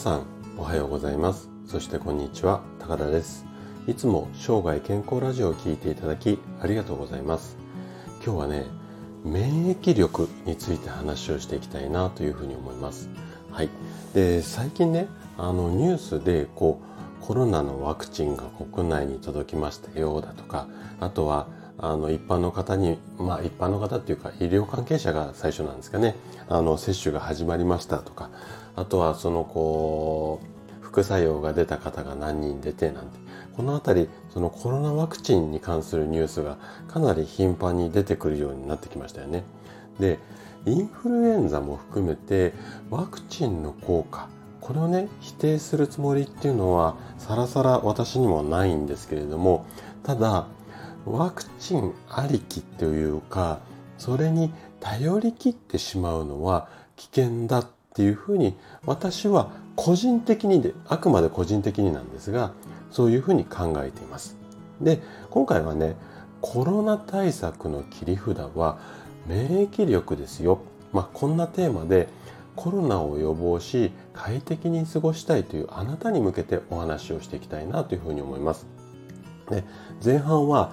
さんおはようございます。そしてこんにちは高田です。いつも生涯健康ラジオを聴いていただきありがとうございます。今日はね免疫力について話をしていきたいなというふうに思います。はい。で最近ねあのニュースでこうコロナのワクチンが国内に届きましたよだとかあとはあの一般の方にまあ一般の方っていうか医療関係者が最初なんですかね。あの接種が始まりましたとか。あとはそのこう副作用が出た方が何人出てなんて。この辺りそのコロナワクチンに関するニュースがかなり頻繁に出てくるようになってきましたよね。でインフルエンザも含めてワクチンの効果これをね否定するつもりっていうのはさらさら私にもないんですけれどもただワクチンありきというかそれに頼りきってしまうのは危険だっていうふうに私は個人的にであくまで個人的になんですがそういうふうに考えています。で今回はねコロナ対策の切り札は免疫力ですよ。まあ、こんなテーマでコロナを予防し快適に過ごしたいというあなたに向けてお話をしていきたいなというふうに思います。で前半は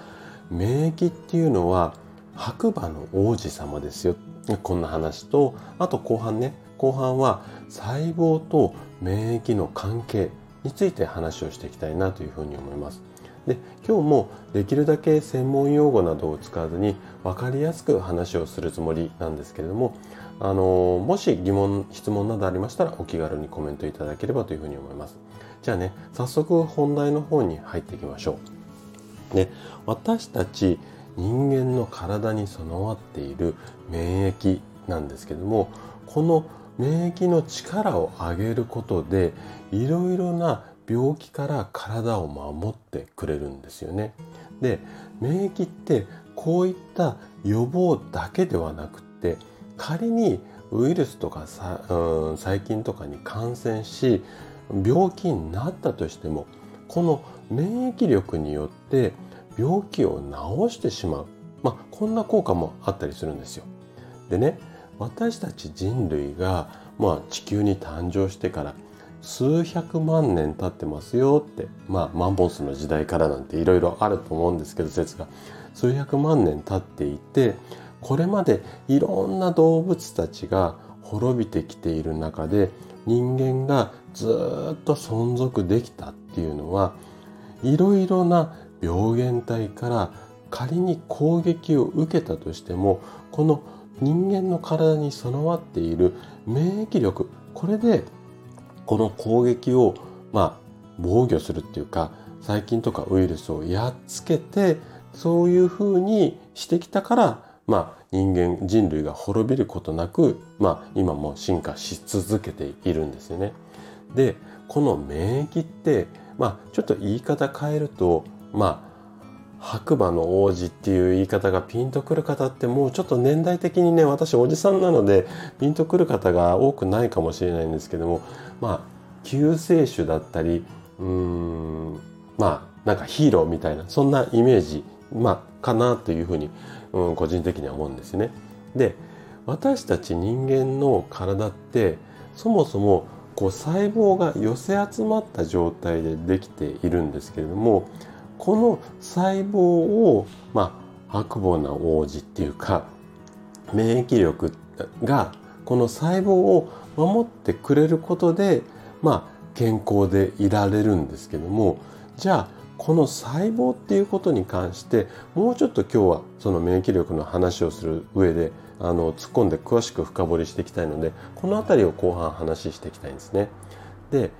免疫っていうのは白馬の王子様ですよ。こんな話とあと後半ね。後半は細胞と免疫の関係について話をしていきたいなというふうに思います。で今日もできるだけ専門用語などを使わずに分かりやすく話をするつもりなんですけれどもあのもし疑問質問などありましたらお気軽にコメントいただければというふうに思います。じゃあね早速本題の方に入っていきましょう。で私たち人間の体に備わっている免疫なんですけどもこの免疫の力を上げることでいろいろな病気から体を守ってくれるんですよね。で免疫ってこういった予防だけではなくって仮にウイルスとかさ、うん、細菌とかに感染し病気になったとしてもこの免疫力によって病気を治してしまう、まあ、こんな効果もあったりするんですよ。でね私たち人類が、まあ、地球に誕生してから数百万年経ってますよってまあマンモスの時代からなんていろいろあると思うんですけど説が。数百万年経っていてこれまでいろんな動物たちが滅びてきている中で人間がずっと存続できた。っていうのはいろいろな病原体から仮に攻撃を受けたとしてもこの人間の体に備わっている免疫力これでこの攻撃をまあ防御するっていうか細菌とかウイルスをやっつけてそういうふうにしてきたからまあ人間人類が滅びることなくまあ今も進化し続けているんですよね。でこの免疫ってまあちょっと言い方変えるとまあ白馬の王子っていう言い方がピンとくる方ってもうちょっと年代的にね私おじさんなのでピンとくる方が多くないかもしれないんですけどもまあ救世主だったりうーんまあなんかヒーローみたいなそんなイメージ、まあ、かなというふうに、うん、個人的には思うんですね。で私たち人間の体ってそもそもこう細胞が寄せ集まった状態でできているんですけれどもこの細胞を、まあ、白母な王子っていうか免疫力がこの細胞を守ってくれることで、まあ、健康でいられるんですけどもじゃあこの細胞っていうことに関してもうちょっと今日はその免疫力の話をする上であの突っ込んで詳しく深掘りしていきたいのでこの辺りを後半話していきたいんですね。で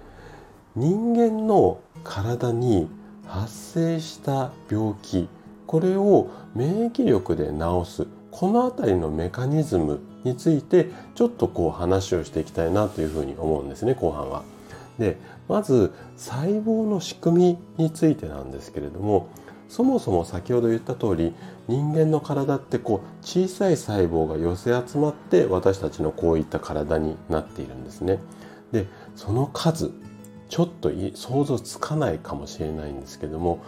人間の体に発生した病気これを免疫力で治すこの辺りのメカニズムについてちょっとこう話をしていきたいなというふうに思うんですね後半は。でまず細胞の仕組みについてなんですけれどもそもそも先ほど言った通り人間の体ってこう小さい細胞が寄せ集まって私たちのこういった体になっているんですね。でその数ちょっと想像つかないかもしれないんですけども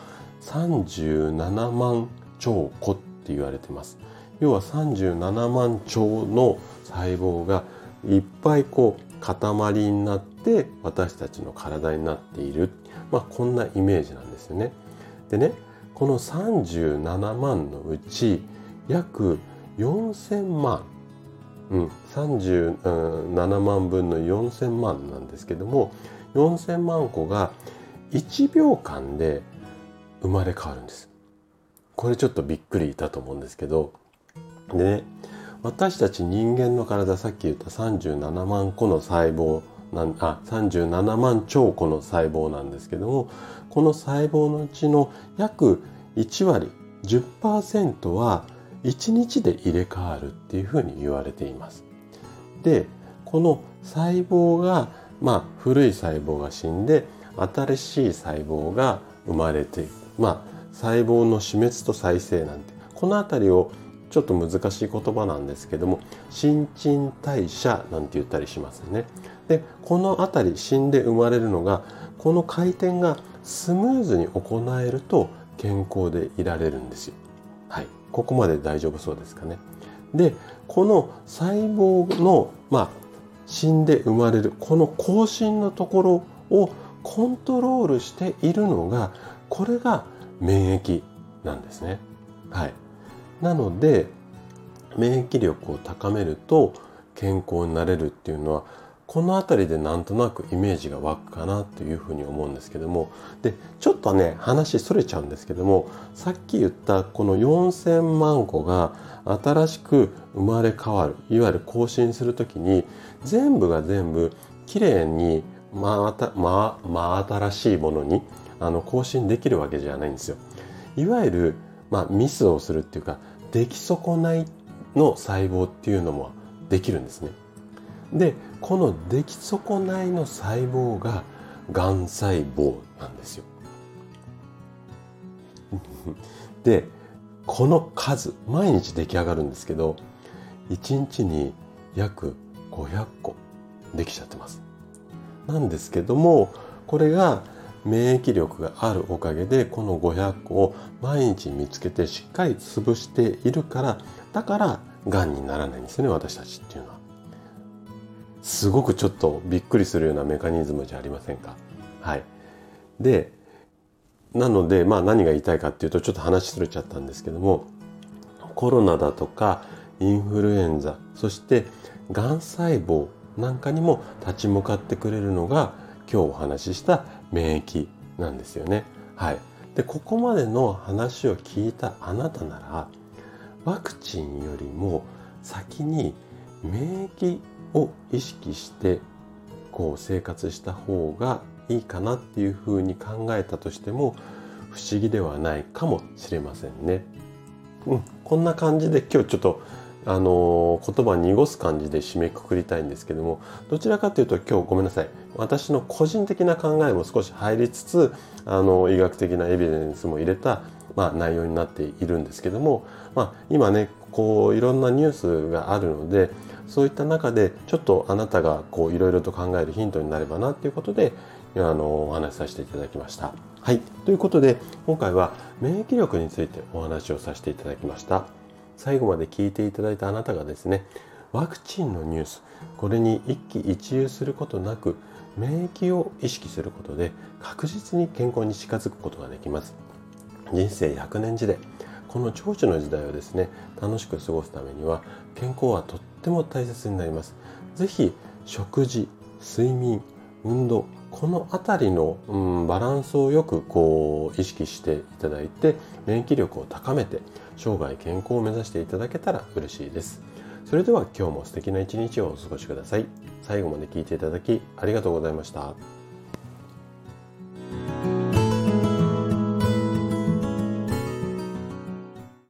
37万兆個って言われてます要は37万兆の細胞がいっぱいこう塊になって私たちの体になっている、まあ、こんなイメージなんですよね。でねこの37万のうち約4000万、うん、37万分の4000万なんですけども4000万個が1秒間で生まれ変わるんです。これちょっとびっくりだと思うんですけどでね私たち人間の体さっき言った37万個の細胞なんあ37万兆個の細胞なんですけどもこの細胞のうちの約1割10%は1日で入れ替わるっていうふうに言われています。でこの細胞がまあ古い細胞が死んで新しい細胞が生まれてまあ細胞の死滅と再生なんてこの辺りをちょっと難しい言葉なんですけども新陳代謝なんて言ったりしますね。でこの辺り死んで生まれるのがこの回転がスムーズに行えると健康でいられるんですよ。はい、ここまで大丈夫そうですかね。でこの細胞のまあ死んで生まれるこの更新のところをコントロールしているのがこれが免疫なんですね。はい、なので免疫力を高めると健康になれるっていうのはこの辺りでなんとなくイメージが湧くかなというふうに思うんですけどもでちょっとね話それちゃうんですけどもさっき言ったこの4,000万個が新しく生まれ変わるいわゆる更新する時に全部が全部きれいに真、まま新しいものにあの更新できるわけじゃないんですよ。いわゆる、まあ、ミスをするっていうか出来損ないの細胞っていうのもできるんですね。でこの出来損ないの細胞ががん細胞なんですよ。でこの数毎日出来上がるんですけど1日に約500個できちゃってます。なんですけどもこれが免疫力があるおかげでこの500個を毎日見つけてしっかり潰しているからだからがんにならないんですね私たちっていうのは。すごくちょっとびっくりするようなメカニズムじゃありませんか？はい。で、なので、まあ何が言いたいかっていうとちょっと話しれちゃったんですけども、コロナだとかインフルエンザ、そしてがん細胞なんかにも立ち向かってくれるのが今日お話しした免疫なんですよね。はい。で、ここまでの話を聞いたあなたなら、ワクチンよりも先に免疫を意識してこう生活した方がいいかなっていうふうに考えたとしても不思議ではないかもしれませんね。うん、こんな感じで今日ちょっとあの言葉濁す感じで締めくくりたいんですけどもどちらかというと今日ごめんなさい私の個人的な考えも少し入りつつあの医学的なエビデンスも入れた、まあ、内容になっているんですけども、まあ、今ねこういろんなニュースがあるのでそういった中でちょっとあなたがこういろいろと考えるヒントになればなっていうことであのお話しさせていただきました。はい。ということで今回は免疫力についてお話をさせていただきました。最後まで聞いていただいたあなたがですねワクチンのニュースこれに一喜一憂することなく免疫を意識することで確実に健康に近づくことができます。人生100年時代この長寿の時代をですね楽しく過ごすためには健康はとっても大切になります。是非食事睡眠運動この辺りの、うん、バランスをよくこう意識していただいて免疫力を高めて生涯健康を目指していただけたら嬉しいです。それでは今日も素敵な一日をお過ごしください。最後まで聞いていただきありがとうございました。